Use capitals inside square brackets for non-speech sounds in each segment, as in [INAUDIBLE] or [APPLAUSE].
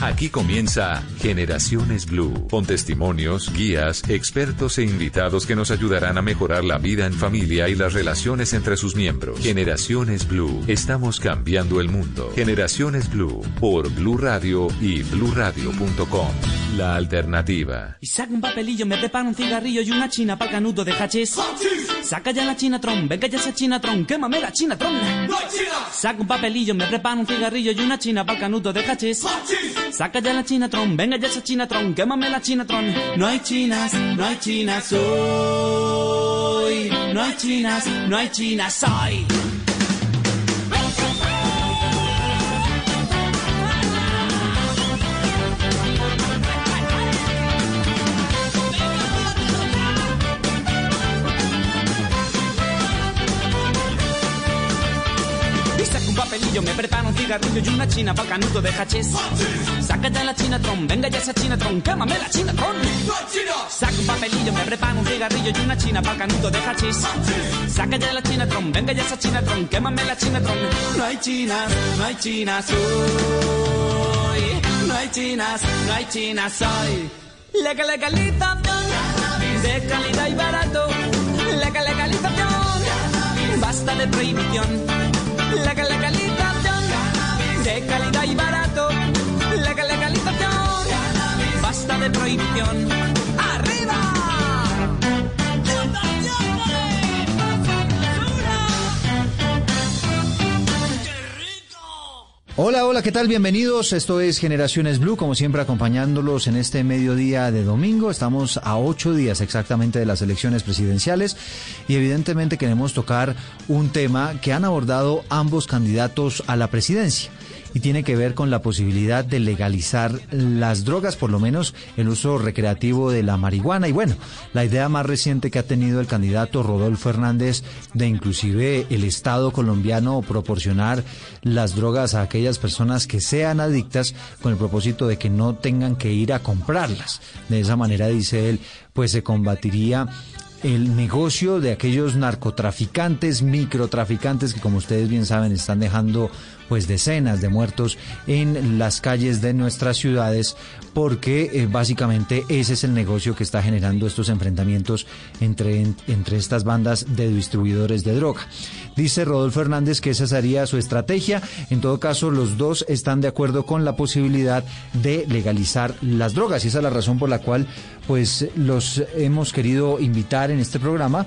Aquí comienza Generaciones Blue, con testimonios, guías, expertos e invitados que nos ayudarán a mejorar la vida en familia y las relaciones entre sus miembros. Generaciones Blue, estamos cambiando el mundo. Generaciones Blue, por Blue Radio y bluradio.com. La alternativa. Y saca un papelillo, me prepara un cigarrillo y una china para canudo de hachís. Saca ya la chinatron, venga ya esa chinatron, quémame la chinatron. ¡No hay china! Saca un papelillo, me prepara un cigarrillo y una china para canudo de hachís. Saca ya la chinatron, venga ya esa chinatron, quémame la chinatron. No hay chinas, no hay chinas hoy. No hay chinas, no hay chinas hoy. Me prepara un cigarrillo y una china para canudo de hachís. Saca ya la chinatron, venga ya esa chinatron, quémame la chinatron. Saca un papelillo, me prepara un cigarrillo y una china para canudo de hachís. Saca ya la chinatron, venga ya esa chinatron, quémame la chinatron. No hay chinas, no hay chinas hoy. No hay chinas, no hay chinas hoy. Legal, legalización de calidad y barato. Legal, legalización, basta de prohibición. Prohibición. ¡Arriba! Hola, hola, ¿qué tal? Bienvenidos. Esto es Generaciones Blue, como siempre acompañándolos en este mediodía de domingo. Estamos a ocho días exactamente de las elecciones presidenciales y evidentemente queremos tocar un tema que han abordado ambos candidatos a la presidencia y tiene que ver con la posibilidad de legalizar las drogas, por lo menos el uso recreativo de la marihuana. Y bueno, la idea más reciente que ha tenido el candidato Rodolfo Hernández de inclusive el Estado colombiano proporcionar las drogas a aquellas personas que sean adictas con el propósito de que no tengan que ir a comprarlas. De esa manera, dice él, pues se combatiría el negocio de aquellos narcotraficantes, microtraficantes que como ustedes bien saben están dejando pues decenas de muertos en las calles de nuestras ciudades porque eh, básicamente ese es el negocio que está generando estos enfrentamientos entre, entre estas bandas de distribuidores de droga. Dice Rodolfo Hernández que esa sería su estrategia. En todo caso, los dos están de acuerdo con la posibilidad de legalizar las drogas y esa es la razón por la cual pues los hemos querido invitar en este programa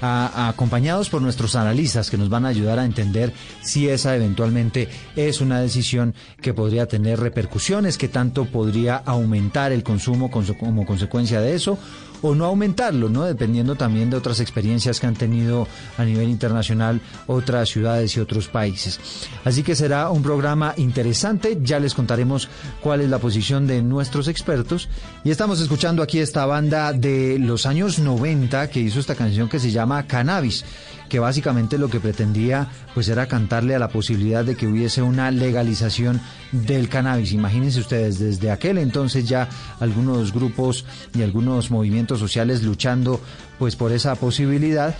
a- acompañados por nuestros analistas que nos van a ayudar a entender si esa eventualmente es una decisión que podría tener repercusiones, que tanto podría aumentar el consumo como consecuencia de eso o no aumentarlo, ¿no? Dependiendo también de otras experiencias que han tenido a nivel internacional otras ciudades y otros países. Así que será un programa interesante, ya les contaremos cuál es la posición de nuestros expertos y estamos escuchando aquí esta banda de los años 90 que hizo esta canción que se llama Cannabis que básicamente lo que pretendía pues era cantarle a la posibilidad de que hubiese una legalización del cannabis. Imagínense ustedes, desde aquel entonces ya algunos grupos y algunos movimientos sociales luchando pues por esa posibilidad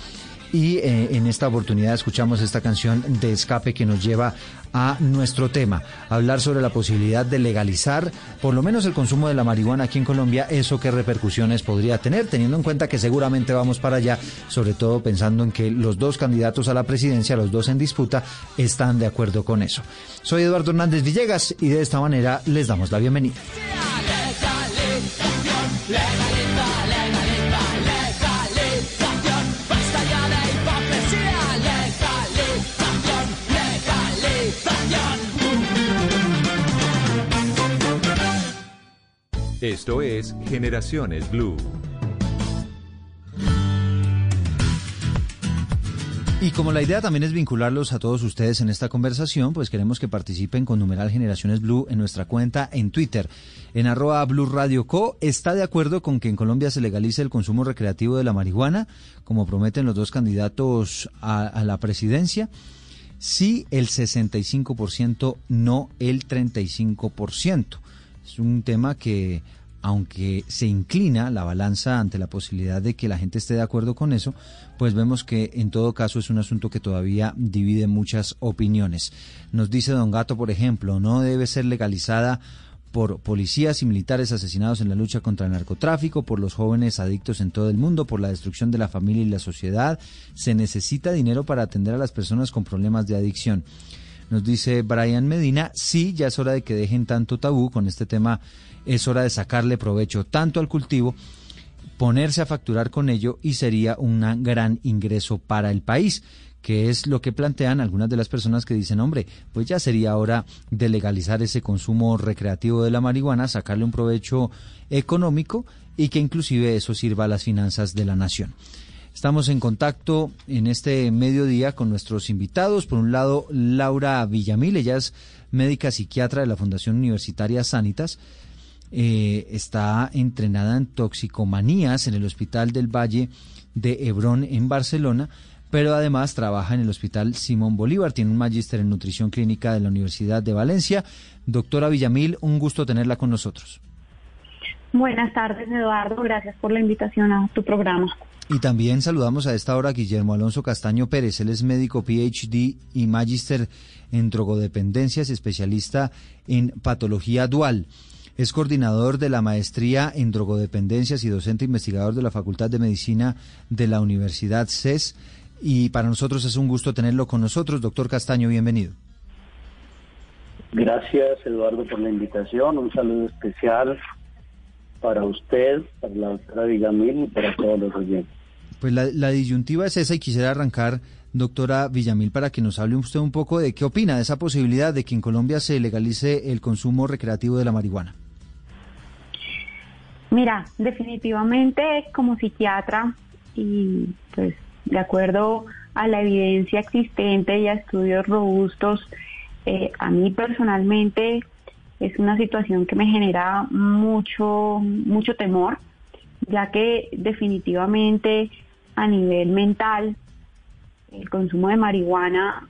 y eh, en esta oportunidad escuchamos esta canción de escape que nos lleva a nuestro tema, hablar sobre la posibilidad de legalizar por lo menos el consumo de la marihuana aquí en Colombia, eso qué repercusiones podría tener, teniendo en cuenta que seguramente vamos para allá, sobre todo pensando en que los dos candidatos a la presidencia, los dos en disputa, están de acuerdo con eso. Soy Eduardo Hernández Villegas y de esta manera les damos la bienvenida. Esto es Generaciones Blue. Y como la idea también es vincularlos a todos ustedes en esta conversación, pues queremos que participen con numeral Generaciones Blue en nuestra cuenta en Twitter, en arroba Blue Radio Co. ¿Está de acuerdo con que en Colombia se legalice el consumo recreativo de la marihuana, como prometen los dos candidatos a, a la presidencia? Sí, el 65%, no el 35%. Es un tema que aunque se inclina la balanza ante la posibilidad de que la gente esté de acuerdo con eso, pues vemos que en todo caso es un asunto que todavía divide muchas opiniones. Nos dice Don Gato, por ejemplo, no debe ser legalizada por policías y militares asesinados en la lucha contra el narcotráfico, por los jóvenes adictos en todo el mundo, por la destrucción de la familia y la sociedad. Se necesita dinero para atender a las personas con problemas de adicción. Nos dice Brian Medina, sí, ya es hora de que dejen tanto tabú con este tema es hora de sacarle provecho tanto al cultivo, ponerse a facturar con ello y sería un gran ingreso para el país que es lo que plantean algunas de las personas que dicen, hombre, pues ya sería hora de legalizar ese consumo recreativo de la marihuana, sacarle un provecho económico y que inclusive eso sirva a las finanzas de la nación. Estamos en contacto en este mediodía con nuestros invitados. Por un lado, Laura Villamil, ella es médica psiquiatra de la Fundación Universitaria Sanitas. Eh, está entrenada en toxicomanías en el Hospital del Valle de Hebrón en Barcelona, pero además trabaja en el Hospital Simón Bolívar, tiene un magíster en nutrición clínica de la Universidad de Valencia. Doctora Villamil, un gusto tenerla con nosotros. Buenas tardes, Eduardo. Gracias por la invitación a tu programa. Y también saludamos a esta hora a Guillermo Alonso Castaño Pérez. Él es médico PhD y magíster en drogodependencias, especialista en patología dual. Es coordinador de la maestría en drogodependencias y docente investigador de la Facultad de Medicina de la Universidad CES. Y para nosotros es un gusto tenerlo con nosotros. Doctor Castaño, bienvenido. Gracias, Eduardo, por la invitación. Un saludo especial para usted, para la doctora Villamil y para todos los oyentes. Pues la, disyuntiva es esa y quisiera arrancar, doctora Villamil, para que nos hable usted un poco de qué opina de esa posibilidad de que en Colombia se legalice el consumo recreativo de la marihuana. Mira, definitivamente como psiquiatra y pues de acuerdo a la evidencia existente y a estudios robustos, eh, a mí personalmente es una situación que me genera mucho, mucho temor, ya que definitivamente a nivel mental el consumo de marihuana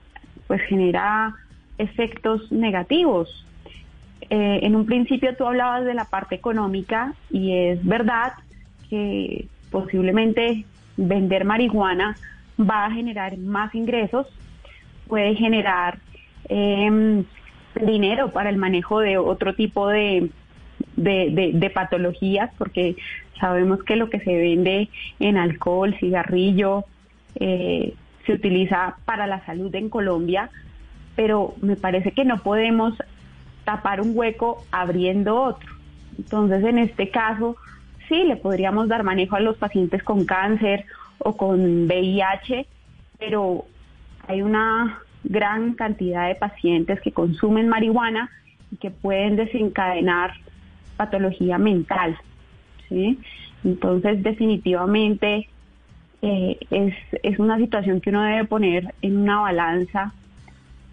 pues genera efectos negativos. Eh, en un principio tú hablabas de la parte económica y es verdad que posiblemente vender marihuana va a generar más ingresos, puede generar em, dinero para el manejo de otro tipo de, de, patologías, porque sabemos que lo que se vende en alcohol, cigarrillo, eh, se utiliza para la salud en Colombia, pero me parece que no podemos tapar un hueco abriendo otro. Entonces, en este caso, sí, le podríamos dar manejo a los pacientes con cáncer o con VIH, pero hay una gran cantidad de pacientes que consumen marihuana y que pueden desencadenar patología mental. ¿Sí? Entonces, definitivamente eh, es, es una situación que uno debe poner en una balanza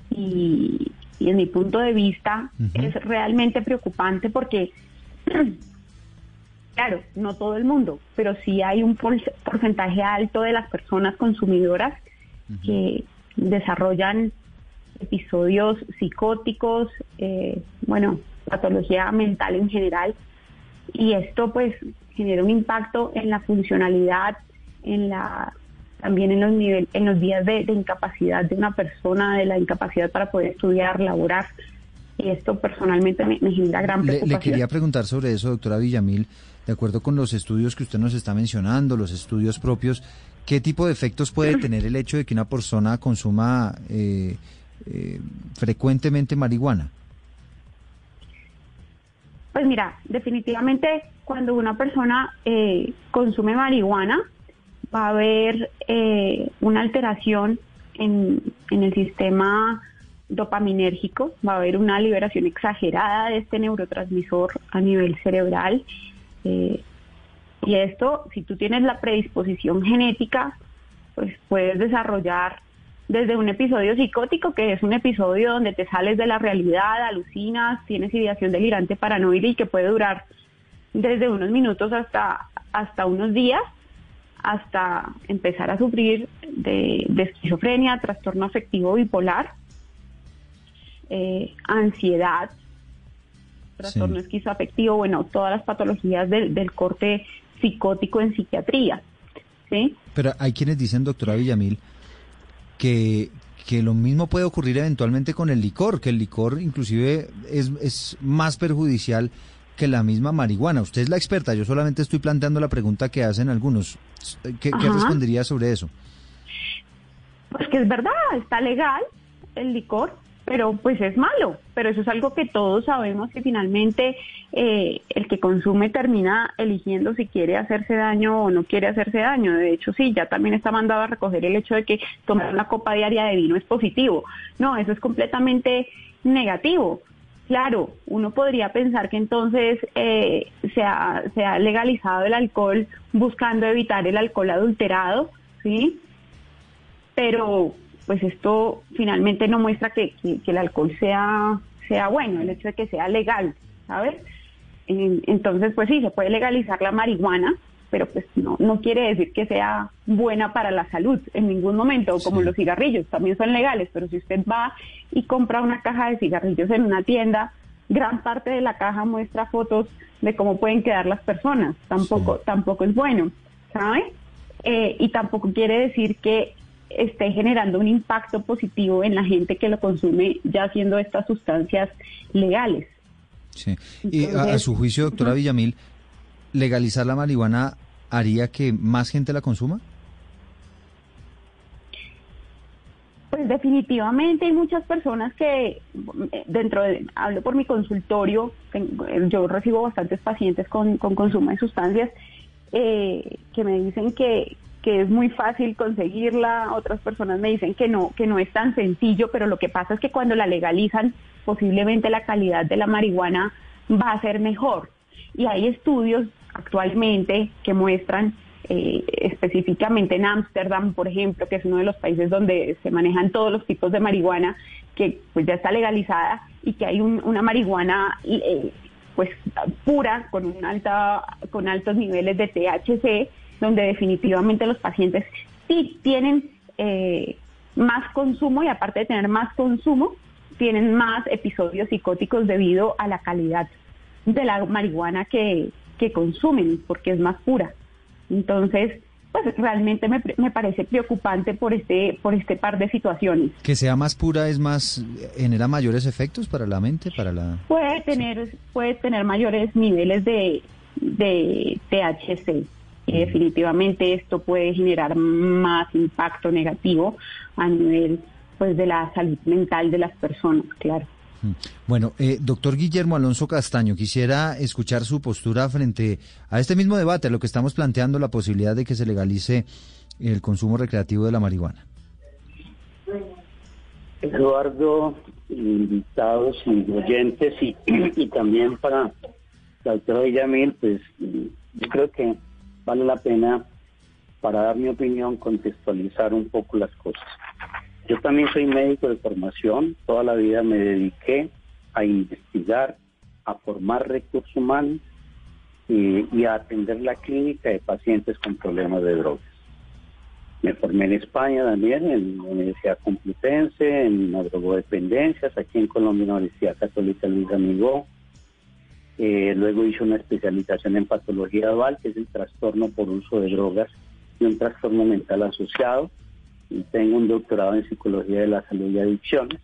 y, y en mi punto de vista es realmente preocupante porque, [CLEARS THROAT] claro, no todo el mundo, pero sí hay un porcentaje alto de las personas consumidoras que desarrollan episodios psicóticos, eh, bueno, patología mental en general, y esto pues genera un impacto en la funcionalidad, en la también en los nivel, en los días de, incapacidad de una persona, de la incapacidad para poder estudiar, laborar. Y esto personalmente me, genera gran preocupación. Le, quería preguntar sobre eso, doctora Villamil, de acuerdo con los estudios que usted nos está mencionando, los estudios propios, ¿qué tipo de efectos puede tener el hecho de que una persona consuma eh, eh, frecuentemente marihuana? Pues mira, definitivamente cuando una persona eh, consume marihuana, va a haber eh, una alteración en, el sistema dopaminérgico, va a haber una liberación exagerada de este neurotransmisor a nivel cerebral. Eh, y esto, si tú tienes la predisposición genética, pues puedes desarrollar desde un episodio psicótico, que es un episodio donde te sales de la realidad, alucinas, tienes ideación delirante paranoide y que puede durar desde unos minutos hasta, hasta unos días, hasta empezar a sufrir de, esquizofrenia, trastorno afectivo bipolar, eh, ansiedad, trastorno esquizoafectivo, bueno, todas las patologías del, del corte psicótico en psiquiatría. ¿sí? Pero hay quienes dicen, doctora Villamil, que, que lo mismo puede ocurrir eventualmente con el licor, que el licor inclusive es, es más perjudicial que la misma marihuana. Usted es la experta, yo solamente estoy planteando la pregunta que hacen algunos. ¿Qué, qué respondería sobre eso? Pues que es verdad, está legal el licor, pero pues es malo. Pero eso es algo que todos sabemos que finalmente eh, el que consume termina eligiendo si quiere hacerse daño o no quiere hacerse daño. De hecho, sí, ya también está mandado a recoger el hecho de que tomar una copa diaria de vino es positivo. No, eso es completamente negativo. Claro, uno podría pensar que entonces eh, se, ha, se ha legalizado el alcohol buscando evitar el alcohol adulterado, ¿sí? Pero pues esto finalmente no muestra que, el alcohol sea, sea bueno, el hecho de que sea legal, ¿sabes? Entonces, pues sí, se puede legalizar la marihuana, pero pues no, no quiere decir que sea buena para la salud en ningún momento, como los cigarrillos, también son legales, pero si usted va y compra una caja de cigarrillos en una tienda, gran parte de la caja muestra fotos de cómo pueden quedar las personas, tampoco, tampoco es bueno, ¿sabe? Eh, y tampoco quiere decir que esté generando un impacto positivo en la gente que lo consume ya siendo estas sustancias legales. Sí. y a, su juicio, doctora Villamil, ¿legalizar la marihuana haría que más gente la consuma? Pues definitivamente hay muchas personas que dentro de, hablo por mi consultorio, yo recibo bastantes pacientes con, con consumo de sustancias eh, que me dicen que, que es muy fácil conseguirla, otras personas me dicen que no, que no es tan sencillo, pero lo que pasa es que cuando la legalizan, posiblemente la calidad de la marihuana va a ser mejor. Y hay estudios actualmente que muestran eh, específicamente en Ámsterdam, por ejemplo, que es uno de los países donde se manejan todos los tipos de marihuana, que pues ya está legalizada y que hay una marihuana eh, pues pura con un alta con altos niveles de THC donde definitivamente los pacientes sí tienen eh, más consumo y aparte de tener más consumo, tienen más episodios psicóticos debido a la calidad de la marihuana que, que consumen, porque es más pura. Entonces, pues realmente me, me, parece preocupante por este por este par de situaciones. Que sea más pura es más genera mayores efectos para la mente, para la puede tener puede tener mayores niveles de de THC definitivamente esto puede generar más impacto negativo a nivel pues de la salud mental de las personas, claro. Mm. Bueno, eh, doctor Guillermo Alonso Castaño, quisiera escuchar su postura frente a este mismo debate, a lo que estamos planteando, la posibilidad de que se legalice el consumo recreativo de la marihuana. Eduardo, invitados y oyentes, y, [CLEARS THROAT] y también para la doctora Villamil, pues yo creo que vale la pena, para dar mi opinión, contextualizar un poco las cosas. Yo también soy médico de formación, toda la vida me dediqué a investigar, a formar recursos humanos y, a atender la clínica de pacientes con problemas de drogas. Me formé en España también, en la Universidad Complutense, en drogodependencias, aquí en Colombia, en la Universidad Católica Luis Amigó, eh, luego hice una especialización en patología dual, que es el trastorno por uso de drogas y un trastorno mental asociado. Y tengo un doctorado en psicología de la salud y adicciones.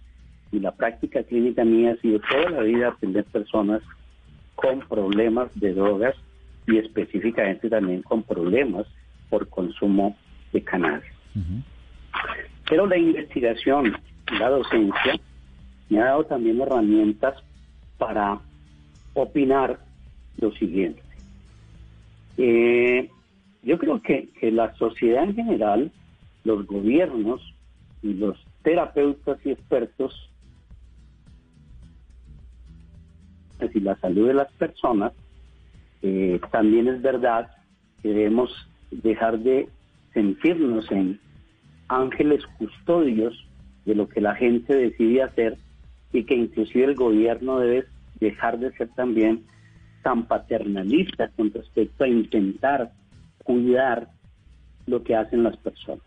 Y la práctica clínica mía ha sido toda la vida atender personas con problemas de drogas y específicamente también con problemas por consumo de cannabis. Pero la investigación, la docencia, me ha dado también herramientas para opinar lo siguiente. Eh, yo creo que, la sociedad en general, los gobiernos y los terapeutas y expertos y la salud de las personas, eh, también es verdad que debemos dejar de sentirnos en ángeles custodios de lo que la gente decide hacer y que inclusive el gobierno debe dejar de ser también tan paternalista con respecto a intentar cuidar lo que hacen las personas.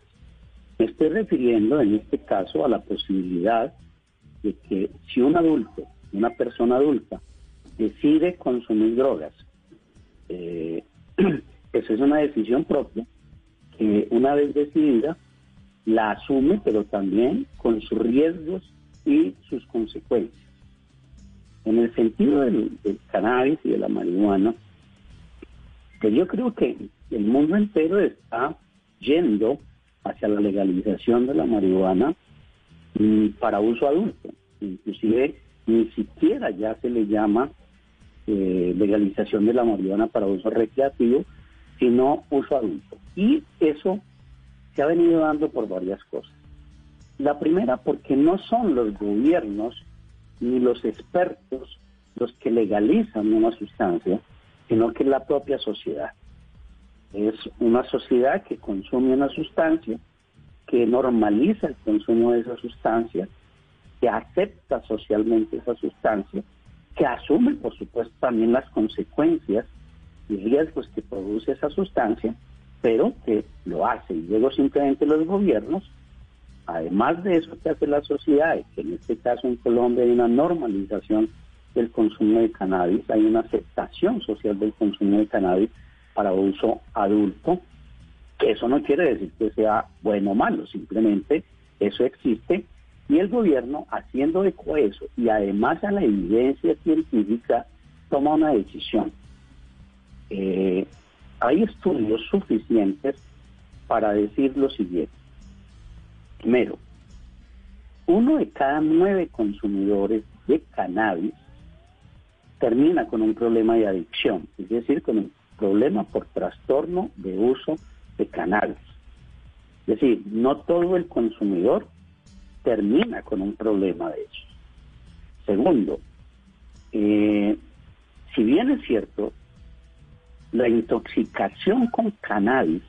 Me estoy refiriendo en este caso a la posibilidad de que si un adulto, una persona adulta, decide consumir drogas, eh, [CLEARS THROAT] esa es una decisión propia que una vez decidida la asume, pero también con sus riesgos y sus consecuencias. En el sentido del, cannabis y de la marihuana, que yo creo que el mundo entero está yendo hacia la legalización de la marihuana mm, para uso adulto. Inclusive ni siquiera ya se le llama eh, legalización de la marihuana para uso recreativo, sino uso adulto. Y eso se ha venido dando por varias cosas. La primera, porque no son los gobiernos ni los expertos los que legalizan una sustancia, sino que es la propia sociedad. Es una sociedad que consume una sustancia, que normaliza el consumo de esa sustancia, que acepta socialmente esa sustancia, que asume, por supuesto, también las consecuencias y riesgos que produce esa sustancia, pero que lo hace. Y luego simplemente los gobiernos, además de eso que hace la sociedad, que en este caso en Colombia hay una normalización del consumo de cannabis, hay una aceptación social del consumo de cannabis para uso adulto, que eso no quiere decir que sea bueno o malo, simplemente eso existe y el gobierno haciendo eco a eso y además a la evidencia científica toma una decisión. Eh, hay estudios suficientes para decir lo siguiente. Primero, uno de cada nueve consumidores de cannabis termina con un problema de adicción, es decir, con un problema por trastorno de uso de cannabis. Es decir, no todo el consumidor termina con un problema de eso. Segundo, eh, si bien es cierto, la intoxicación con cannabis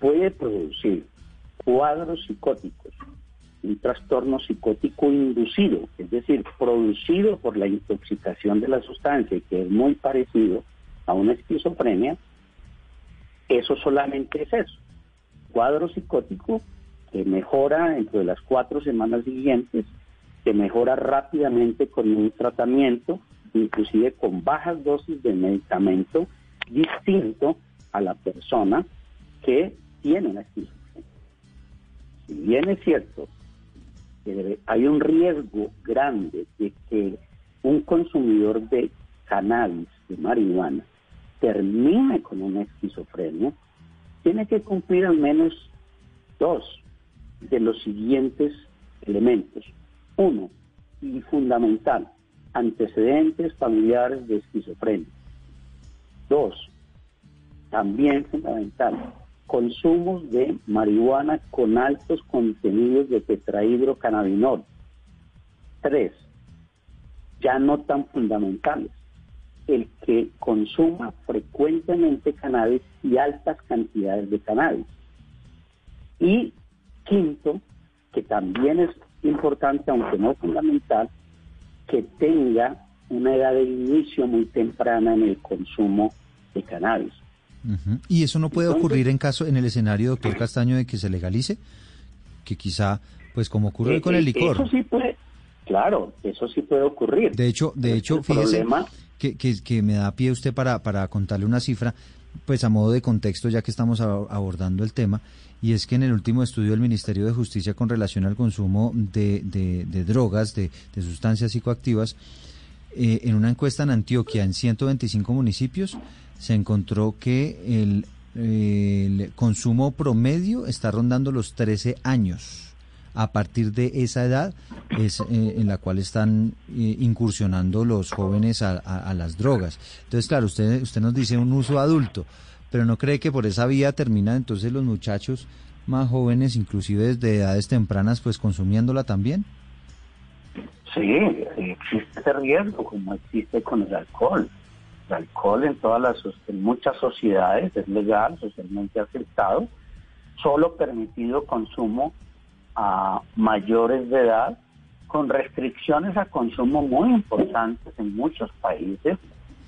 puede producir cuadros psicóticos, un trastorno psicótico inducido, es decir, producido por la intoxicación de la sustancia, que es muy parecido a una esquizofrenia, eso solamente es eso, cuadro psicótico que mejora dentro de las cuatro semanas siguientes, que mejora rápidamente con un tratamiento, inclusive con bajas dosis de medicamento distinto a la persona que tiene una esquizofrenia. Si bien es cierto que hay un riesgo grande de que un consumidor de cannabis, de marihuana, termine con una esquizofrenia, tiene que cumplir al menos dos de los siguientes elementos. Uno, y fundamental, antecedentes familiares de esquizofrenia. Dos, también fundamental, consumos de marihuana con altos contenidos de tetrahidrocannabinol. Tres, ya no tan fundamentales, el que consuma frecuentemente cannabis y altas cantidades de cannabis. Y quinto, que también es importante, aunque no fundamental, que tenga una edad de inicio muy temprana en el consumo de cannabis. ¿Y eso no puede ocurrir en caso, en el escenario, doctor Castaño, de que se legalice? Que quizá, pues como ocurre eh, con el eh, licor. Eso sí puede, claro, eso sí puede ocurrir. De hecho, de hecho, fíjese que, que, me da pie usted para, para contarle una cifra, pues a modo de contexto, ya que estamos abordando el tema, y es que en el último estudio del Ministerio de Justicia con relación al consumo de, de, drogas, de, de, sustancias psicoactivas, eh, en una encuesta en Antioquia, en 125 municipios, se encontró que el, consumo promedio está rondando los 13 años. A partir de esa edad es eh, en la cual están eh, incursionando los jóvenes a, a, las drogas. Entonces, claro, usted, usted nos dice un uso adulto, pero no cree que por esa vía terminan entonces los muchachos más jóvenes, inclusive desde edades tempranas, pues consumiéndola también. Sí, existe ese riesgo, como existe con el alcohol. El alcohol en todas las en muchas sociedades es legal, socialmente aceptado, solo permitido consumo a mayores de edad, con restricciones a consumo muy importantes en muchos países,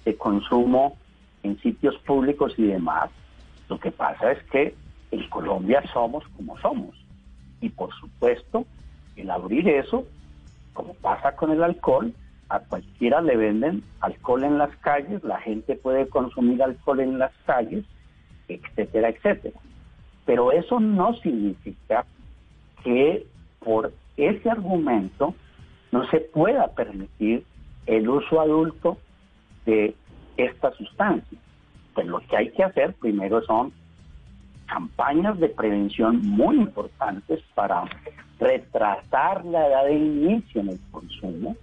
de consumo en sitios públicos y demás. Lo que pasa es que en Colombia somos como somos. Y por supuesto, el abrir eso, como pasa con el alcohol, a cualquiera le venden alcohol en las calles, la gente puede consumir alcohol en las calles, etcétera, etcétera. Pero eso no significa que por ese argumento no se pueda permitir el uso adulto de esta sustancia. Pues lo que hay que hacer primero son campañas de prevención muy importantes para retrasar la edad de inicio en el consumo,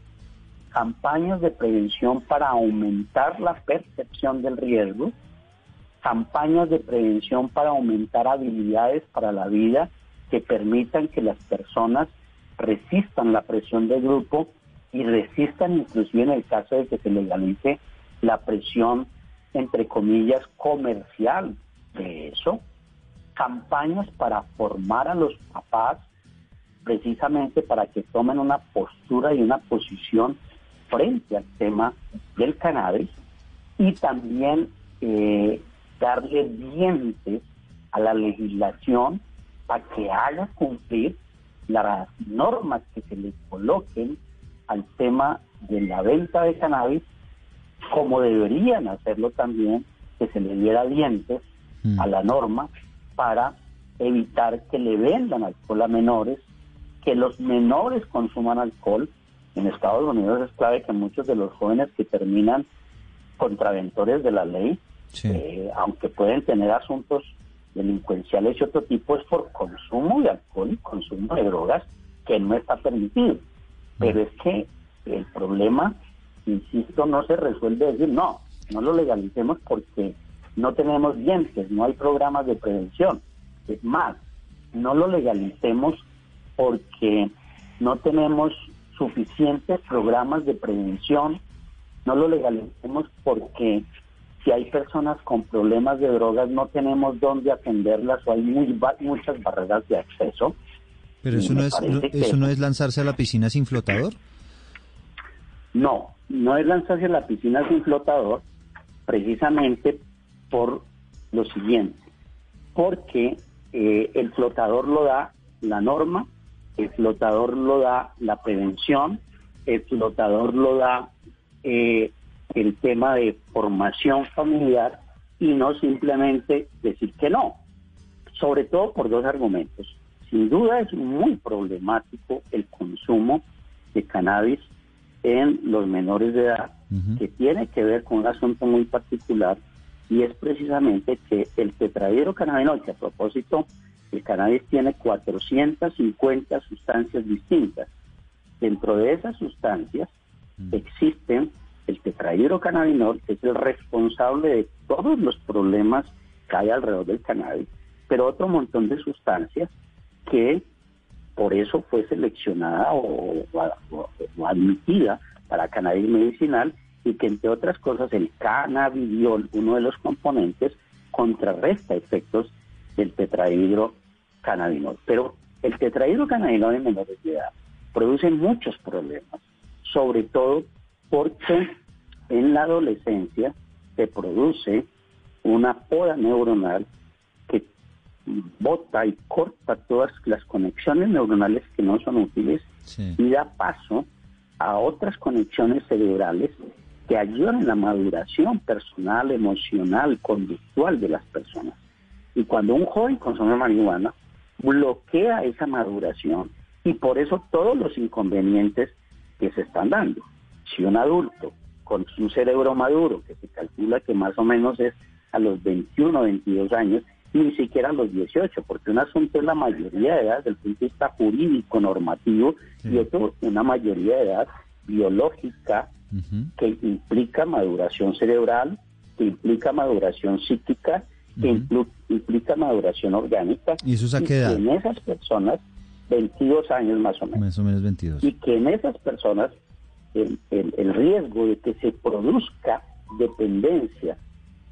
campañas de prevención para aumentar la percepción del riesgo, campañas de prevención para aumentar habilidades para la vida que permitan que las personas resistan la presión del grupo y resistan inclusive en el caso de que se legalice la presión, entre comillas, comercial de eso. Campañas para formar a los papás precisamente para que tomen una postura y una posición frente al tema del cannabis y también eh, darle dientes a la legislación para que haga cumplir las normas que se le coloquen al tema de la venta de cannabis, como deberían hacerlo también, que se le diera dientes a mm. la norma para evitar que le vendan alcohol a menores, que los menores consuman alcohol. En Estados Unidos es clave que muchos de los jóvenes que terminan contraventores de la ley, eh, aunque pueden tener asuntos delincuenciales y otro tipo, es por consumo de alcohol y consumo de drogas que no está permitido. Pero es que el problema, insisto, no se resuelve decir, no, no lo legalicemos porque no tenemos dientes, no hay programas de prevención. Es más, no lo legalicemos porque no tenemos suficientes programas de prevención, no lo legalicemos porque si hay personas con problemas de drogas no tenemos dónde atenderlas o hay muy, muchas barreras de acceso. Pero eso no es, eso no es lanzarse a la piscina sin flotador. No, no es lanzarse a la piscina sin flotador, precisamente por lo siguiente, porque eh, el flotador lo da la norma, el flotador lo da la prevención, el flotador lo da eh, el tema de formación familiar y no simplemente decir que no, sobre todo por dos argumentos. Sin duda es muy problemático el consumo de cannabis en los menores de edad, que tiene que ver con un asunto muy particular y es precisamente que el tetrahidrocannabinol, que a propósito, el cannabis tiene 450 sustancias distintas. Dentro de esas sustancias existen el tetrahidrocannabinol, que es el responsable de todos los problemas que hay alrededor del cannabis, pero otro montón de sustancias que por eso fue seleccionada o, admitida para cannabis medicinal y que entre otras cosas el cannabidiol, uno de los componentes, contrarresta efectos del tetrahidrocannabinol. Pero el tetrahidrocannabinol en menores de edad produce muchos problemas, sobre todo porque en la adolescencia se produce una poda neuronal bota y corta todas las conexiones neuronales que no son útiles y da paso a otras conexiones cerebrales que ayudan en la maduración personal, emocional, conductual de las personas. Y cuando un joven consume marihuana, bloquea esa maduración y por eso todos los inconvenientes que se están dando. Si un adulto con un cerebro maduro, que se calcula que más o menos es a los 21 o 22 años, ni siquiera a los 18, porque un asunto es la mayoría de edad desde el punto de vista jurídico, normativo, y otro una mayoría de edad biológica que implica maduración cerebral, que implica maduración psíquica, que implica maduración orgánica. ¿Y eso se que en esas personas, 22 años más o menos. Más o menos 22. Y que en esas personas el, el riesgo de que se produzca dependencia,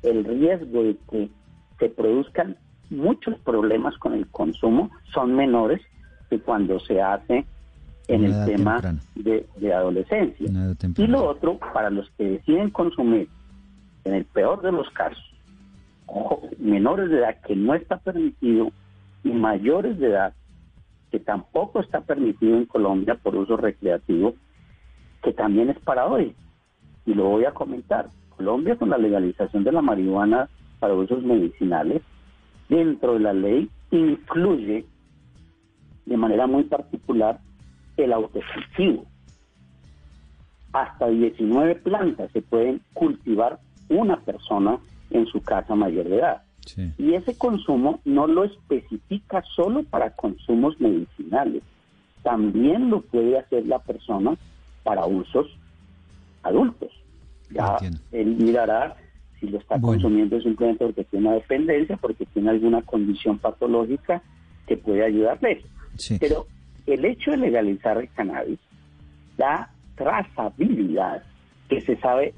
el riesgo de que se produzcan muchos problemas con el consumo son menores que cuando se hace en el tema de, adolescencia. Y lo otro, para los que deciden consumir, en el peor de los casos, menores de edad que no está permitido y mayores de edad que tampoco está permitido en Colombia por uso recreativo, que también es para hoy. Y lo voy a comentar. Colombia con la legalización de la marihuana para usos medicinales, dentro de la ley incluye de manera muy particular el autocultivo. Hasta 19 plantas se pueden cultivar una persona en su casa mayor de edad. Y ese consumo no lo especifica solo para consumos medicinales, también lo puede hacer la persona para usos adultos. Ya él mirará si lo está consumiendo simplemente porque tiene una dependencia, porque tiene alguna condición patológica que puede ayudarle. Pero el hecho de legalizar el cannabis da trazabilidad, que se sabe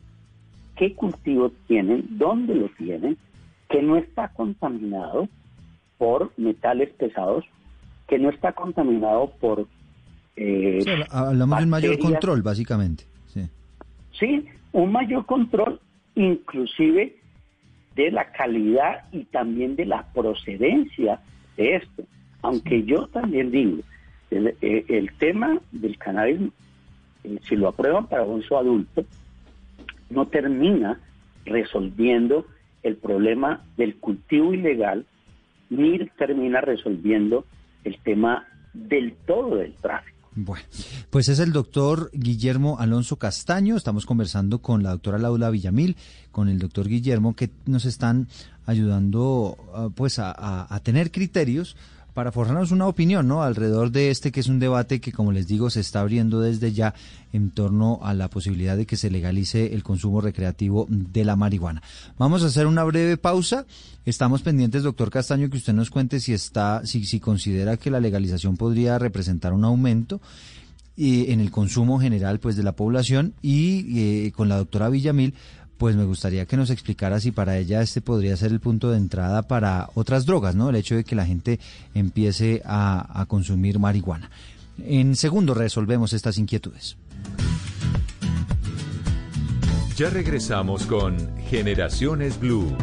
qué cultivos tienen, dónde lo tienen, que no está contaminado por metales pesados, que no está contaminado por... Eh, hablamos de un mayor control, básicamente. Sí. sí, un mayor control inclusive de la calidad y también de la procedencia de esto. Aunque yo también digo, el, eh, tema del cannabis, eh, si lo aprueban para uso adulto, no termina resolviendo el problema del cultivo ilegal, ni termina resolviendo el tema del todo del tráfico. Bueno, pues es el doctor Guillermo Alonso Castaño. Estamos conversando con la doctora Laura Villamil, con el doctor Guillermo, que nos están ayudando ah, pues a tener criterios para forjarnos una opinión, ¿no? Alrededor de este que es un debate que, como les digo, se está abriendo desde ya en torno a la posibilidad de que se legalice el consumo recreativo de la marihuana. Vamos a hacer una breve pausa. Estamos pendientes, doctor Castaño, que usted nos cuente si está, si, si considera que la legalización podría representar un aumento y en el consumo general pues de la población y eh, con la doctora Villamil pues me gustaría que nos explicara si para ella este podría ser el punto de entrada para otras drogas, ¿no? El hecho de que la gente empiece a, a consumir marihuana. En segundo, resolvemos estas inquietudes. Ya regresamos con Generaciones Blue.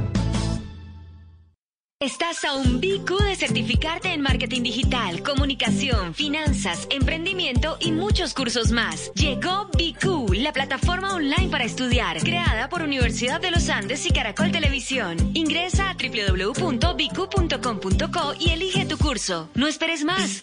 Estás a un BQ de certificarte en marketing digital, comunicación, finanzas, emprendimiento y muchos cursos más. Llegó BQ, la plataforma online para estudiar, creada por Universidad de los Andes y Caracol Televisión. Ingresa a www.bq.com.co y elige tu curso. No esperes más.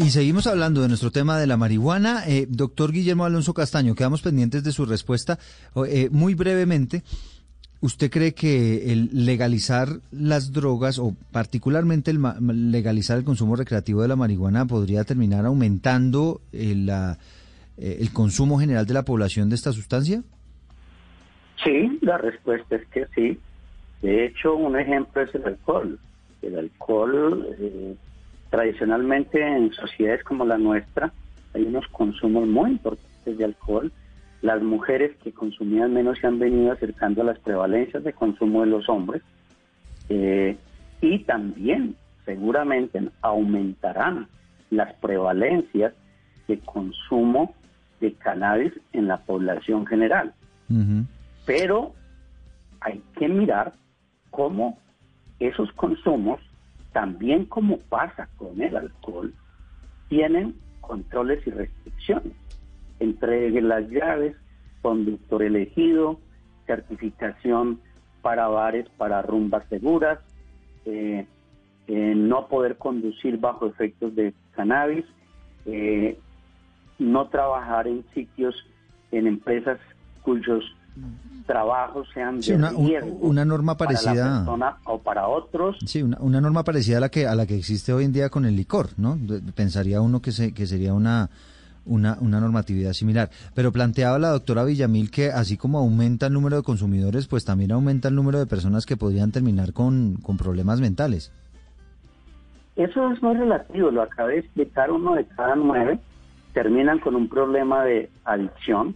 Y seguimos hablando de nuestro tema de la marihuana. Eh, doctor Guillermo Alonso Castaño, quedamos pendientes de su respuesta. Eh, muy brevemente, ¿usted cree que el legalizar las drogas o particularmente el legalizar el consumo recreativo de la marihuana podría terminar aumentando el, eh, el consumo general de la población de esta sustancia? Sí, la respuesta es que sí. De hecho, un ejemplo es el alcohol. El alcohol Tradicionalmente en sociedades como la nuestra hay unos consumos muy importantes de alcohol. Las mujeres que consumían menos se han venido acercando a las prevalencias de consumo de los hombres eh, y también seguramente aumentarán las prevalencias de consumo de cannabis en la población general. Pero hay que mirar cómo esos consumos también como pasa con el alcohol, tienen controles y restricciones. Entregue las llaves, conductor elegido, certificación para bares, para rumbas seguras, eh, eh, no poder conducir bajo efectos de cannabis, eh, no trabajar en sitios, en empresas cuyos trabajos sean de una, una, norma parecida o para otros. Sí, una, norma parecida a la que a la que existe hoy en día con el licor, ¿no? Pensaría uno que se, que sería una una, una normatividad similar. Pero planteaba la doctora Villamil que así como aumenta el número de consumidores, pues también aumenta el número de personas que podrían terminar con, con problemas mentales. eso es muy relativo, lo acabé de explicar, uno de cada nueve terminan con un problema de adicción.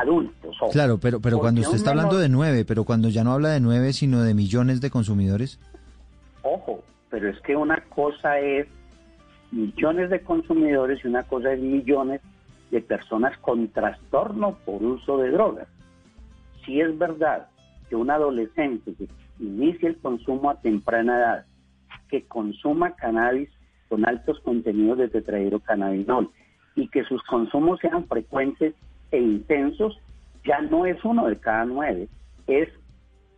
Adultos. claro, pero, pero cuando usted está hablando de nueve, pero cuando ya no habla de nueve, sino de millones de consumidores. Ojo, pero es que una cosa es millones de consumidores y una cosa es millones de personas con trastorno por uso de drogas. Si es verdad que un adolescente que inicia el consumo a temprana edad, que consuma cannabis con altos contenidos de tetrahidrocannabinol y que sus consumos sean frecuentes e intensos, ya no es uno de cada nueve, es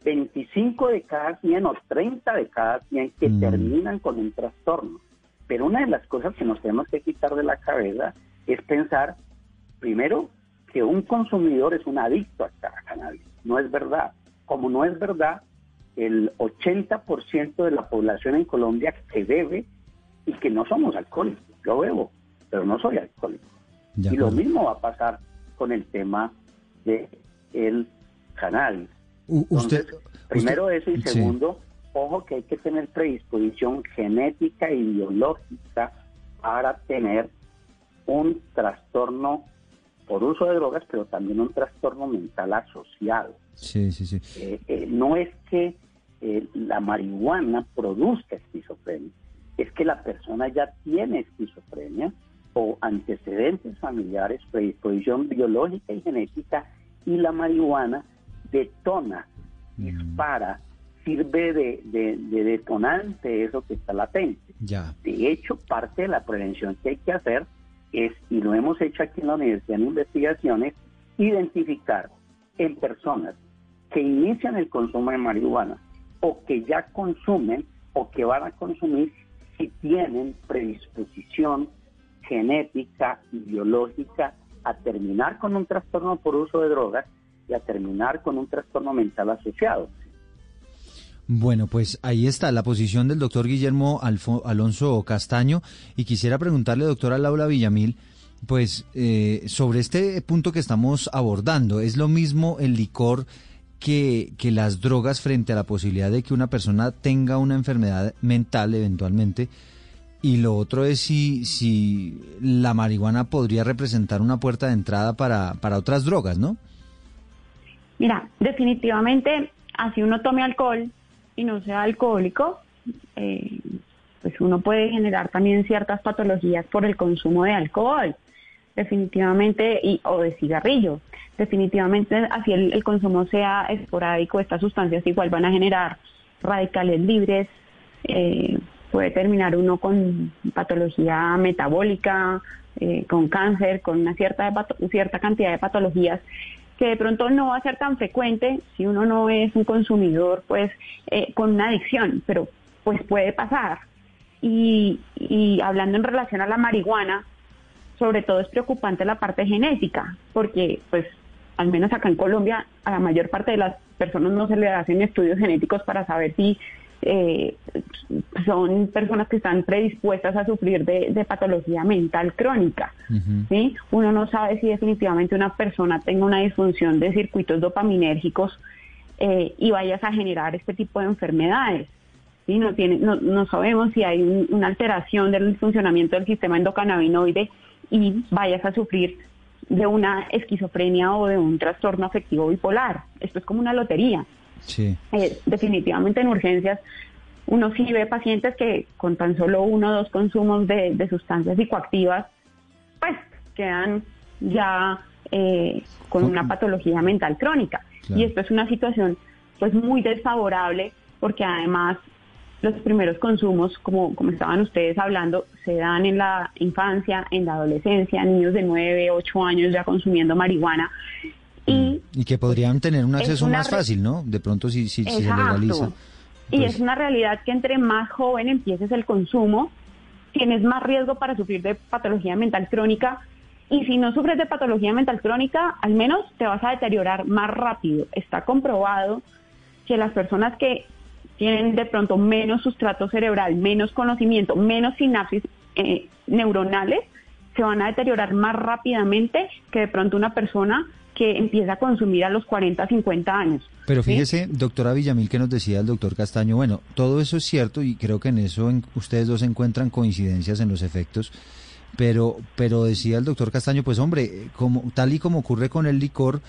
25 de cada 100 o 30 de cada 100 que mm. terminan con un trastorno. Pero una de las cosas que nos tenemos que quitar de la cabeza es pensar, primero, que un consumidor es un adicto a cannabis. No es verdad. Como no es verdad, el 80% de la población en Colombia que bebe y que no somos alcohólicos. Yo bebo, pero no soy alcohólico. y lo mismo va a pasar con el tema de el cannabis. usted, primero eso y segundo, ojo que hay que tener predisposición genética y biológica para tener un trastorno por uso de drogas, pero también un trastorno mental asociado. Sí, sí, sí. Eh, eh, no es que eh, la marihuana produzca esquizofrenia, es que la persona ya tiene esquizofrenia o antecedentes familiares, predisposición biológica y genética, y la marihuana detona, mm. dispara sirve de, de, detonante eso que está latente. Ya. De hecho, parte de la prevención que hay que hacer es, y lo hemos hecho aquí en la Universidad en Investigaciones, identificar en personas que inician el consumo de marihuana o que ya consumen o que van a consumir si tienen predisposición genética biológica a terminar con un trastorno por uso de drogas y a terminar con un trastorno mental asociado. Bueno, pues ahí está la posición del doctor Guillermo Alonso Castaño y quisiera preguntarle, doctora Laura Villamil, pues eh, sobre este punto que estamos abordando, ¿es lo mismo el licor que, que las drogas frente a la posibilidad de que una persona tenga una enfermedad mental eventualmente? Y lo otro es si, si la marihuana podría representar una puerta de entrada para, para otras drogas, ¿no? Mira, definitivamente, así uno tome alcohol, y no sea alcohólico, eh, pues uno puede generar también ciertas patologías por el consumo de alcohol, definitivamente, y, o de cigarrillo. Definitivamente, así el, consumo sea esporádico, estas sustancias igual van a generar radicales libres, eh, puede terminar uno con patología metabólica, eh, con cáncer, con una cierta, cierta cantidad de patologías que de pronto no va a ser tan frecuente si uno no es un consumidor pues eh, con una adicción, pero pues puede pasar. Y, y hablando en relación a la marihuana, sobre todo es preocupante la parte genética, porque pues al menos acá en Colombia a la mayor parte de las personas no se le hacen estudios genéticos para saber si eh, son personas que están predispuestas a sufrir de, patología mental crónica. ¿sí? Uno no sabe si definitivamente una persona tenga una disfunción de circuitos dopaminérgicos eh, y vayas a generar este tipo de enfermedades. ¿sí? No, tiene, no, no sabemos si hay una alteración del funcionamiento del sistema endocannabinoide y vayas a sufrir de una esquizofrenia o de un trastorno afectivo bipolar. Esto es como una lotería. Sí. Eh, definitivamente en urgencias uno sí ve pacientes que con tan solo uno o dos consumos de, sustancias psicoactivas, pues quedan ya eh, con una patología mental crónica. Y esto es una situación pues muy desfavorable porque además los primeros consumos, como, como estaban ustedes hablando, se dan en la infancia, en la adolescencia, niños de 9, 8 años ya consumiendo marihuana y, que podrían tener un acceso más fácil, ¿no? De pronto si, si, se legaliza. Y pues es una realidad que entre más joven empieces el consumo, tienes más riesgo para sufrir de patología mental crónica. Y si no sufres de patología mental crónica, al menos te vas a deteriorar más rápido. Está comprobado que las personas que tienen de pronto menos sustrato cerebral, menos conocimiento, menos sinapsis eh, neuronales, se van a deteriorar más rápidamente que de pronto una persona que empieza a consumir a los 40, 50 años. Pero fíjese, doctora Villamil, que nos decía el doctor Castaño, bueno, todo eso es cierto y creo que en eso ustedes dos encuentran coincidencias en los efectos, pero, pero decía el doctor Castaño, pues hombre, como, tal y como ocurre con el licor,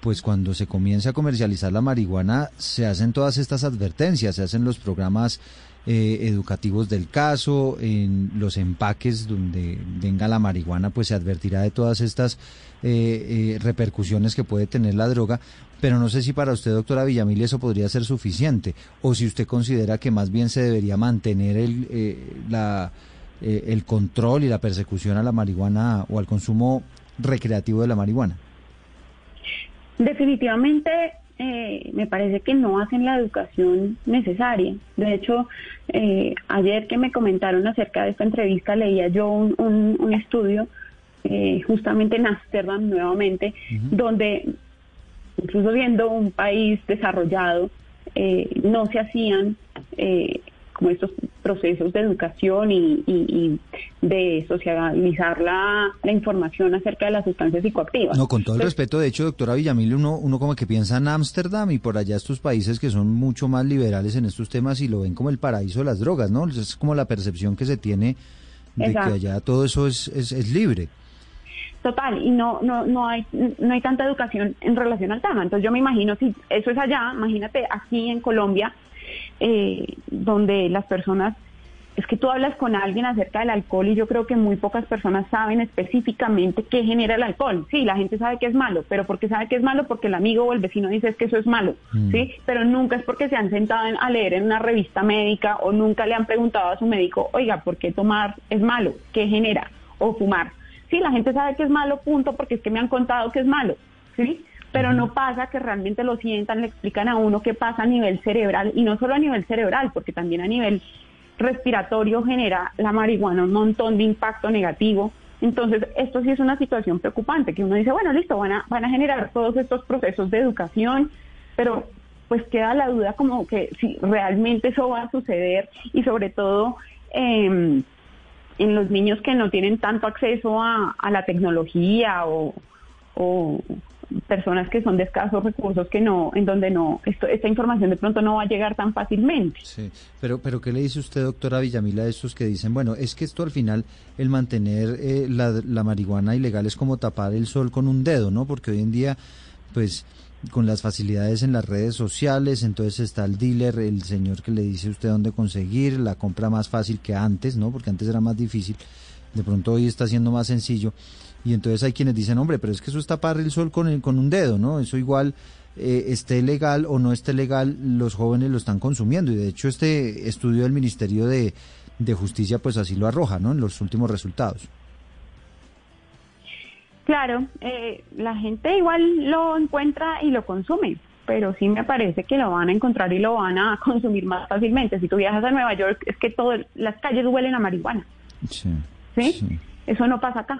pues cuando se comienza a comercializar la marihuana se hacen todas estas advertencias, se hacen los programas eh, educativos del caso, en los empaques donde venga la marihuana, pues se advertirá de todas estas eh, eh, repercusiones que puede tener la droga, pero no sé si para usted, doctora Villamil, eso podría ser suficiente, o si usted considera que más bien se debería mantener el, la, el control y la persecución a la marihuana o al consumo recreativo de la marihuana. Definitivamente eh, me parece que no hacen la educación necesaria. De hecho, eh, ayer que me comentaron acerca de esta entrevista, leía yo un, estudio eh, justamente en Ámsterdam nuevamente, donde incluso viendo un país desarrollado, no se hacían como estos procesos de educación y, de socializar la, información acerca de las sustancias psicoactivas. No, con todo el respeto, de hecho, doctora Villamil, uno, uno como que piensa en Ámsterdam y por allá estos países que son mucho más liberales en estos temas y lo ven como el paraíso de las drogas, ¿no? Es como la percepción que se tiene de que allá todo eso es, es, es libre. Total, y no, no, no hay, no hay tanta educación en relación al tema. Entonces yo me imagino si eso es allá, imagínate aquí en Colombia, eh, donde las personas, es que tú hablas con alguien acerca del alcohol y yo creo que muy pocas personas saben específicamente qué genera el alcohol. Sí, la gente sabe que es malo, pero porque sabe que es malo porque el amigo o el vecino dice que eso es malo, mm. ¿sí? Pero nunca es porque se han sentado a leer en una revista médica o nunca le han preguntado a su médico, oiga, ¿por qué tomar es malo? ¿Qué genera? O fumar. Sí, la gente sabe que es malo, punto, porque es que me han contado que es malo, ¿sí? Pero no pasa que realmente lo sientan, le explican a uno qué pasa a nivel cerebral y no solo a nivel cerebral, porque también a nivel respiratorio genera la marihuana un montón de impacto negativo. Entonces, esto sí es una situación preocupante, que uno dice, bueno, listo, van a, van a generar todos estos procesos de educación, pero pues queda la duda como que si realmente eso va a suceder y sobre todo em, en los niños que no tienen tanto acceso a, la tecnología o, personas que son de escasos recursos que no en donde no esto, esta información de pronto no va a llegar tan fácilmente. Sí pero pero qué le dice usted doctora Villamila a esos que dicen bueno es que esto al final el mantener eh, la, la marihuana ilegal es como tapar el sol con un dedo no porque hoy en día pues con las facilidades en las redes sociales, entonces está el dealer, el señor que le dice usted dónde conseguir, la compra más fácil que antes, ¿no? Porque antes era más difícil, de pronto hoy está siendo más sencillo y entonces hay quienes dicen, hombre, pero es que eso es tapar el sol con, con un dedo, ¿no? Eso igual eh, esté legal o no esté legal, los jóvenes lo están consumiendo. Y de hecho este estudio del Ministerio de, Justicia pues así lo arroja, ¿no? En los últimos resultados. Claro, eh, la gente igual lo encuentra y lo consume, pero sí me parece que lo van a encontrar y lo van a [LAUGHS] consumir más fácilmente. Si tú viajas a Nueva York, es que todas las calles huelen a marihuana. ¿Sí? ¿Sí? Eso no pasa acá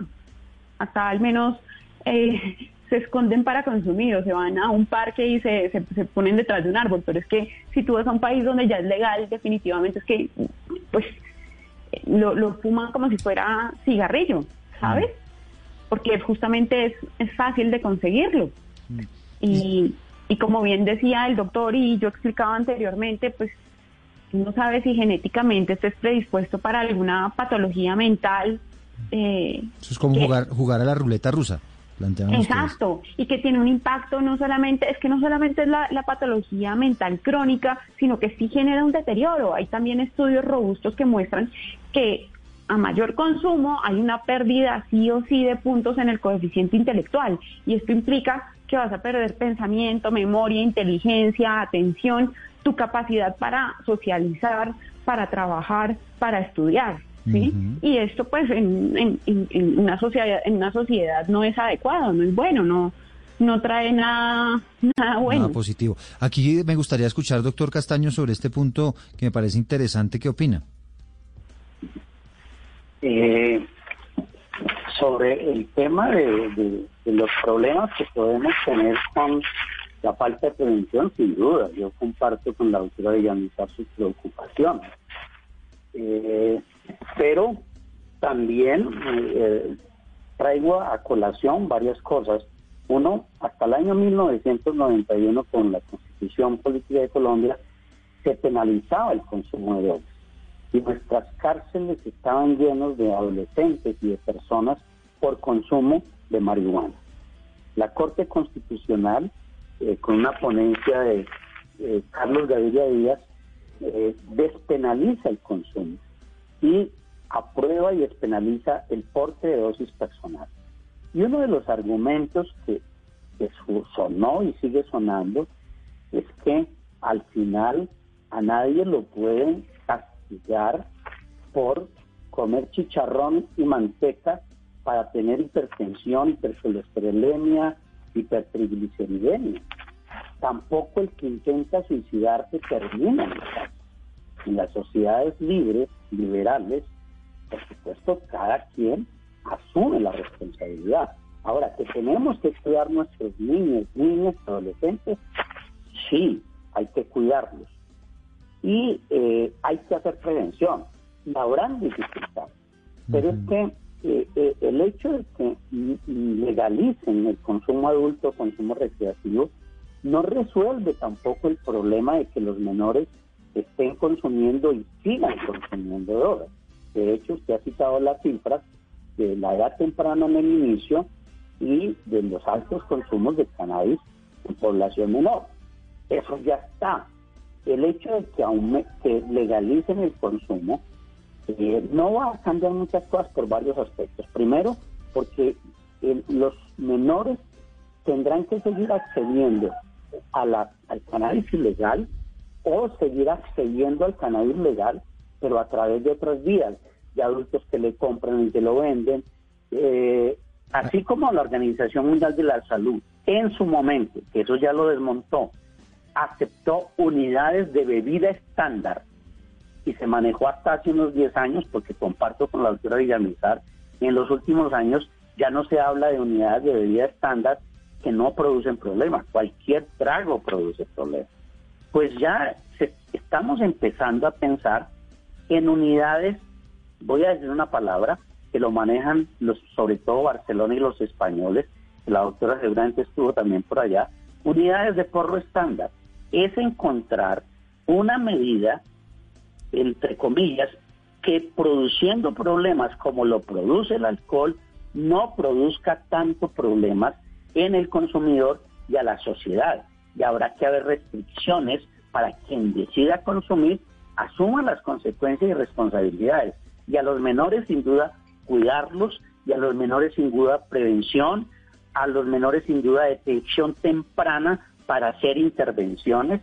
acá al menos eh, [LAUGHS] se esconden para consumir o se van a un parque y se, se, ponen detrás de un árbol, pero es que si tú vas a un país donde ya es legal, definitivamente es que pues lo, lo fuman como si fuera cigarrillo, ¿sabes? Porque justamente es, es fácil de conseguirlo. Mm. Y, y como bien decía el doctor y yo explicaba anteriormente, pues uno sabe si genéticamente estés predispuesto para alguna patología mental eh, Eso es como jugar, jugar a la ruleta rusa. Exacto, y que tiene un impacto no solamente, es que no solamente es la, patología mental crónica, sino que sí genera un deterioro. Hay también estudios robustos que muestran que a mayor consumo hay una pérdida sí o sí de puntos en el coeficiente intelectual y esto implica que vas a perder pensamiento, memoria, inteligencia, atención, tu capacidad para socializar, para trabajar, para estudiar. ¿Sí? Y esto pues en, en, una sociedad, en una sociedad no es adecuado, no es bueno, no, no trae nada, nada bueno. Nada positivo. Aquí me gustaría escuchar, doctor Castaño, sobre este punto que me parece interesante. ¿Qué opina? Eh, sobre el tema de, los problemas que podemos tener con la falta de prevención, sin duda, yo comparto con la doctora Villamizar sus preocupaciones. Eh, pero también eh, traigo a colación varias cosas Uno, hasta el año 1991, con la Constitución Política de Colombia, se penalizaba el consumo de drogas. Y nuestras cárceles estaban llenos de adolescentes y de personas por consumo de marihuana. La Corte Constitucional, eh, con una ponencia de eh, Carlos Gaviria Díaz, despenaliza el consumo y aprueba y despenaliza el porte de dosis personal. Y uno de los argumentos que, sonó y sigue sonando es que al final a nadie lo pueden castigar por comer chicharrón y manteca para tener hipertensión, hipercolesterolemia, hipertrigliceridemia. Tampoco el que intenta suicidarse termina en En las sociedades libres, liberales, por supuesto, cada quien asume la responsabilidad. Ahora, que tenemos que cuidar nuestros niños, niñas, adolescentes, sí, hay que cuidarlos. Y eh, hay que hacer prevención. Y habrán dificultades. Pero es que eh, eh, el hecho de que legalicen el consumo adulto, consumo recreativo, no resuelve tampoco el problema de que los menores estén consumiendo y sigan consumiendo drogas. De hecho, usted ha citado las cifras de la edad temprana en el inicio y de los altos consumos de cannabis en población menor. Eso ya está. El hecho de que, aún legalicen el consumo eh, no va a cambiar muchas cosas por varios aspectos. Primero, porque los menores tendrán que seguir accediendo a la, al cannabis ilegal o seguir accediendo al cannabis legal, pero a través de otras vías, de adultos que le compran y que lo venden, eh, así como la Organización Mundial de la Salud, en su momento, que eso ya lo desmontó, aceptó unidades de bebida estándar y se manejó hasta hace unos 10 años, porque comparto con la doctora Villamizar, en los últimos años ya no se habla de unidades de bebida estándar que no producen problemas, cualquier trago produce problemas. Pues ya estamos empezando a pensar en unidades, voy a decir una palabra, que lo manejan los, sobre todo Barcelona y los españoles, la doctora seguramente estuvo también por allá, unidades de porro estándar. Es encontrar una medida entre comillas, que produciendo problemas como lo produce el alcohol, no produzca tanto problemas en el consumidor y a la sociedad. Y habrá que haber restricciones para quien decida consumir asuma las consecuencias y responsabilidades. Y a los menores, sin duda, cuidarlos, y a los menores, sin duda, prevención, a los menores, sin duda, detección temprana para hacer intervenciones.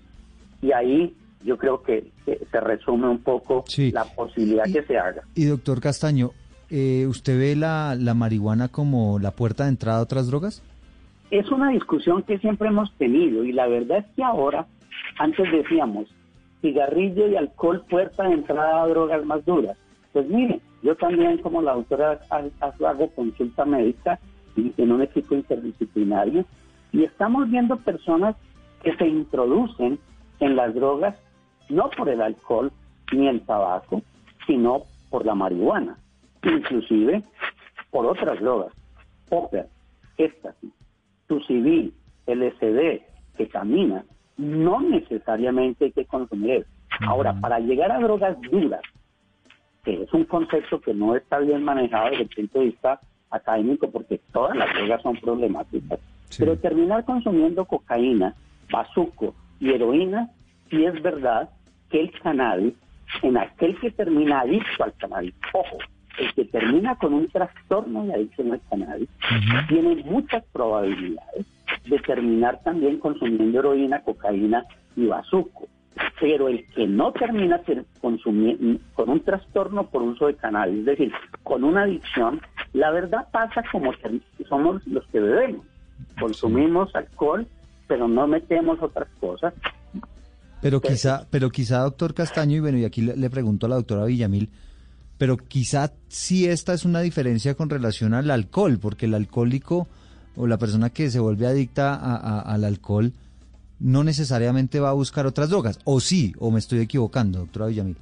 Y ahí yo creo que, se resume un poco la posibilidad que se haga. Y doctor Castaño, eh, ¿usted ve la, la marihuana como la puerta de entrada a otras drogas? Es una discusión que siempre hemos tenido y la verdad es que ahora, antes decíamos, cigarrillo y alcohol puerta de entrada a drogas más duras. Pues mire, yo también como la doctora hago consulta médica en un equipo interdisciplinario y estamos viendo personas que se introducen en las drogas no por el alcohol ni el tabaco, sino por la marihuana, inclusive por otras drogas, ópera, éxtasis, civil, LSD, ketamina, no necesariamente hay que consumir. Ahora, para llegar a drogas duras, que es un concepto que no está bien manejado desde el punto de vista académico, porque todas las drogas son problemáticas, pero terminar consumiendo cocaína, bazuco y heroína, sí es verdad que el cannabis, en aquel que termina adicto al cannabis, ojo, el que termina con un trastorno de adicción al cannabis, tiene muchas probabilidades de terminar también consumiendo heroína, cocaína y bazuco. Pero el que no termina consumiendo, con un trastorno por uso de cannabis, es decir, con una adicción, la verdad pasa como somos los que bebemos. Consumimos alcohol, pero no metemos otras cosas pero quizá, pero quizá, doctor Castaño, y bueno, y aquí le, pregunto a la doctora Villamil, pero quizá sí esta es una diferencia con relación al alcohol, porque el alcohólico o la persona que se vuelve adicta al alcohol no necesariamente va a buscar otras drogas, o sí, o me estoy equivocando, doctora Villamil.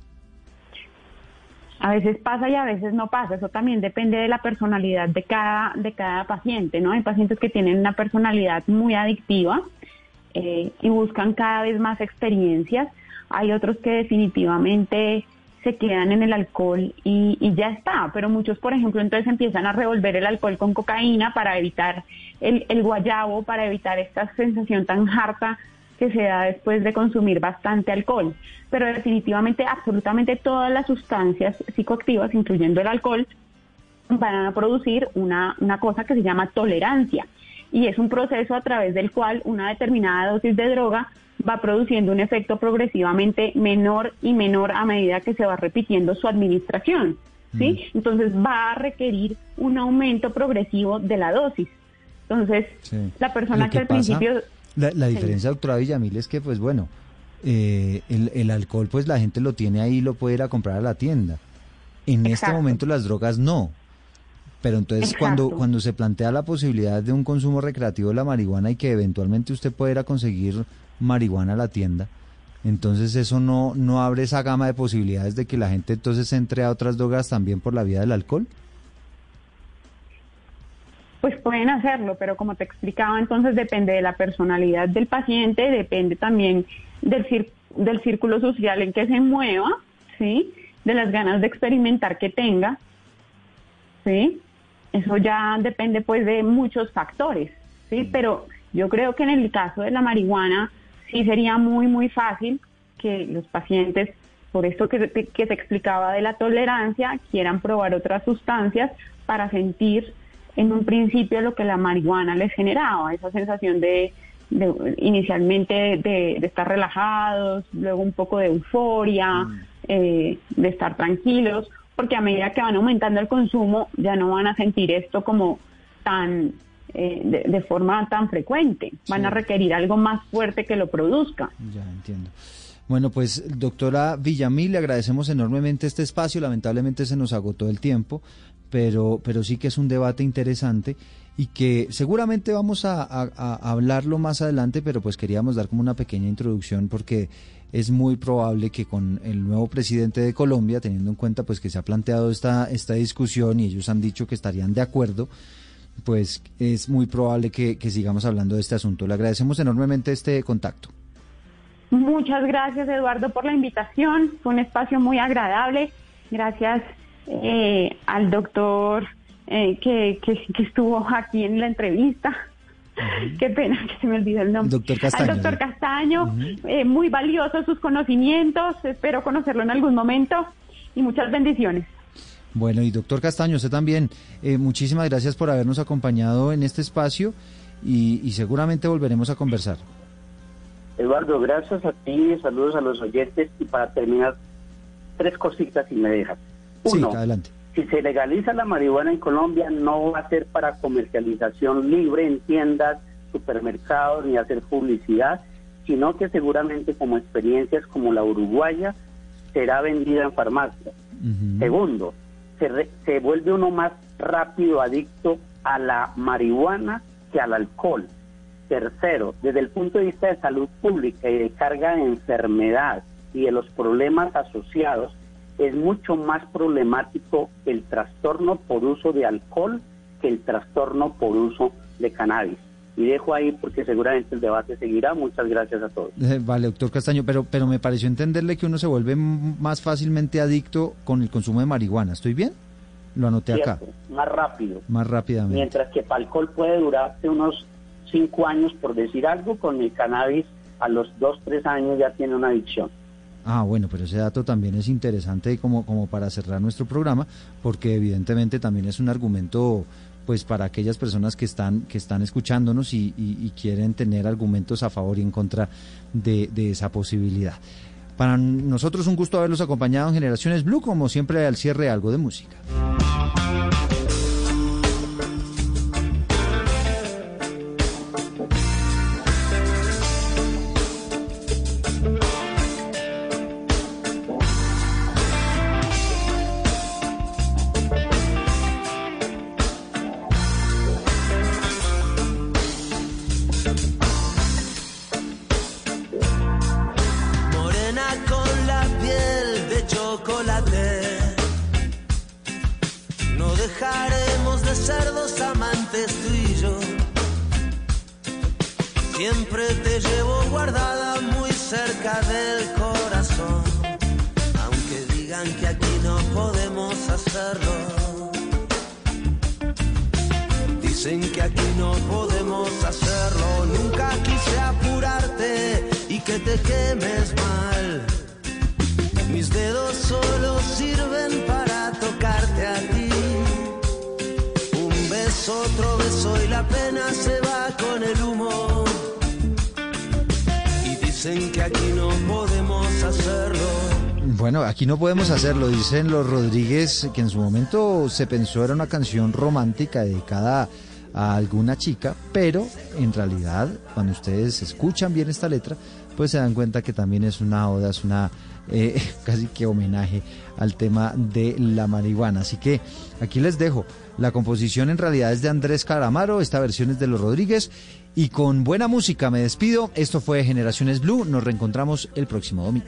a veces pasa y a veces no pasa. Eso también depende de la personalidad de cada, de cada paciente, ¿no? Hay pacientes que tienen una personalidad muy adictiva eh, y buscan cada vez más experiencias. Hay otros que definitivamente se quedan en el alcohol y, ya está, pero muchos, por ejemplo, entonces empiezan a revolver el alcohol con cocaína para evitar el, el guayabo, para evitar esta sensación tan harta que se da después de consumir bastante alcohol. Pero definitivamente, absolutamente todas las sustancias psicoactivas, incluyendo el alcohol, van a producir una, una cosa que se llama tolerancia. Y es un proceso a través del cual una determinada dosis de droga va produciendo un efecto progresivamente menor y menor a medida que se va repitiendo su administración. ¿sí? Mm. Entonces va a requerir un aumento progresivo de la dosis. Entonces, la persona que, al principio la, diferencia, doctora Villamil, es que, pues bueno, eh, el, alcohol, pues la gente lo tiene ahí y lo puede ir a comprar a la tienda. En este momento las drogas no. Pero entonces cuando, cuando se plantea la posibilidad de un consumo recreativo de la marihuana y que eventualmente usted pueda ir a conseguir marihuana a la tienda, entonces eso no, no abre esa gama de posibilidades de que la gente entonces entre a otras drogas también por la vía del alcohol pues pueden hacerlo, pero como te explicaba, entonces depende de la personalidad del paciente, depende también del, del círculo social en que se mueva, ¿sí? De las ganas de experimentar que tenga, ¿sí? Eso ya depende pues de muchos factores, ¿sí? Pero yo creo que en el caso de la marihuana sí sería muy, muy fácil que los pacientes, por esto que, que te explicaba de la tolerancia, quieran probar otras sustancias para sentir en un principio lo que la marihuana les generaba, esa sensación de, inicialmente de, estar relajados, luego un poco de euforia, mm. eh, de estar tranquilos, porque a medida que van aumentando el consumo ya no van a sentir esto como tan eh, de, forma tan frecuente, van a requerir algo más fuerte que lo produzca. Ya entiendo. Bueno, pues doctora Villamil, le agradecemos enormemente este espacio. Lamentablemente se nos agotó el tiempo, pero, pero sí que es un debate interesante y que seguramente vamos a, hablarlo más adelante, pero pues queríamos dar como una pequeña introducción porque es muy probable que con el nuevo presidente de Colombia, teniendo en cuenta pues que se ha planteado esta, esta discusión y ellos han dicho que estarían de acuerdo, pues es muy probable que, que sigamos hablando de este asunto. Le agradecemos enormemente este contacto. Muchas gracias Eduardo por la invitación, fue un espacio muy agradable. Gracias eh, al doctor eh, que, que, estuvo aquí en la entrevista. Qué pena que se me olvidó el nombre. Doctor Castaño. Al doctor Castaño, eh, muy valiosos sus conocimientos, espero conocerlo en algún momento y muchas bendiciones. Bueno, y doctor Castaño, usted también, muchísimas gracias por habernos acompañado en este espacio y, y seguramente volveremos a conversar. Eduardo, gracias a ti, saludos a los oyentes y para terminar, tres cositas y me dejas. Uno, si se legaliza la marihuana en Colombia, no va a ser para comercialización libre en tiendas, supermercados, ni hacer publicidad, sino que seguramente como experiencias como la uruguaya, será vendida en farmacias. Segundo, se, se vuelve uno más rápido adicto a la marihuana que al alcohol. Tercero, desde el punto de vista de salud pública y de carga de enfermedad y de los problemas asociados, es mucho más problemático el trastorno por uso de alcohol que el trastorno por uso de cannabis. Y dejo ahí porque seguramente el debate seguirá. Muchas gracias a todos. Eh, vale, doctor Castaño, pero, pero me pareció entenderle que uno se vuelve más fácilmente adicto con el consumo de marihuana. ¿Estoy bien? Lo anoté acá. Más rápido. Más rápidamente. Mientras que el alcohol puede durarse unos cinco años, por decir algo, con el cannabis a los dos, tres años ya tiene una adicción. Ah, bueno, pero ese dato también es interesante como, como para cerrar nuestro programa, porque evidentemente también es un argumento pues para aquellas personas que están, que están escuchándonos y, quieren tener argumentos a favor y en contra de, de esa posibilidad. Para nosotros un gusto haberlos acompañado en Generaciones Blue, como siempre al cierre algo de música. Del corazón, aunque digan que aquí no podemos hacerlo. Dicen que aquí no podemos hacerlo, nunca quise apurarte y que te quemes Bueno, aquí no podemos hacerlo, dicen los Rodríguez, que en su momento se pensó era una canción romántica dedicada a alguna chica, pero en realidad cuando ustedes escuchan bien esta letra, pues se dan cuenta que también es una oda, es una eh, [LAUGHS] casi que homenaje al tema de la marihuana. Así que aquí les dejo. La composición en realidad es de Andrés Caramaro, esta versión es de los Rodríguez. Y con buena música me despido. Esto fue Generaciones Blue. Nos reencontramos el próximo domingo.